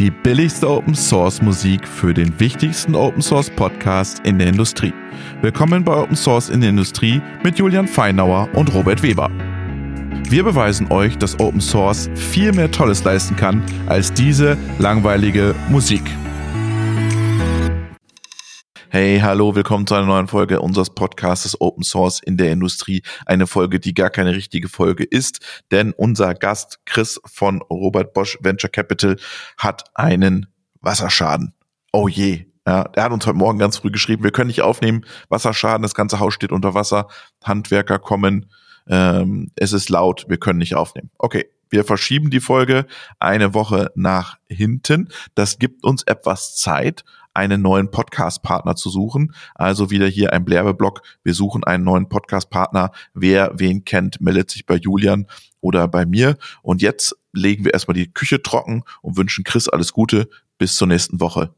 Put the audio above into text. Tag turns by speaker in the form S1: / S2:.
S1: Die billigste Open Source Musik für den wichtigsten Open Source Podcast in der Industrie. Willkommen bei Open Source in der Industrie mit Julian Feinauer und Robert Weber. Wir beweisen euch, dass Open Source viel mehr Tolles leisten kann als diese langweilige Musik. Hey, hallo, willkommen zu einer neuen Folge unseres Podcasts Open Source in der Industrie. Eine Folge, die gar keine richtige Folge ist, denn unser Gast Chris von Robert Bosch Venture Capital hat einen Wasserschaden. Oh je. Ja, er hat uns heute Morgen ganz früh geschrieben, wir können nicht aufnehmen, Wasserschaden, das ganze Haus steht unter Wasser, Handwerker kommen, ähm, es ist laut, wir können nicht aufnehmen. Okay, wir verschieben die Folge eine Woche nach hinten. Das gibt uns etwas Zeit, einen neuen Podcast-Partner zu suchen. Also wieder hier ein Blärbeblock. Wir suchen einen neuen Podcast-Partner. Wer wen kennt, meldet sich bei Julian oder bei mir. Und jetzt legen wir erstmal die Küche trocken und wünschen Chris alles Gute. Bis zur nächsten Woche.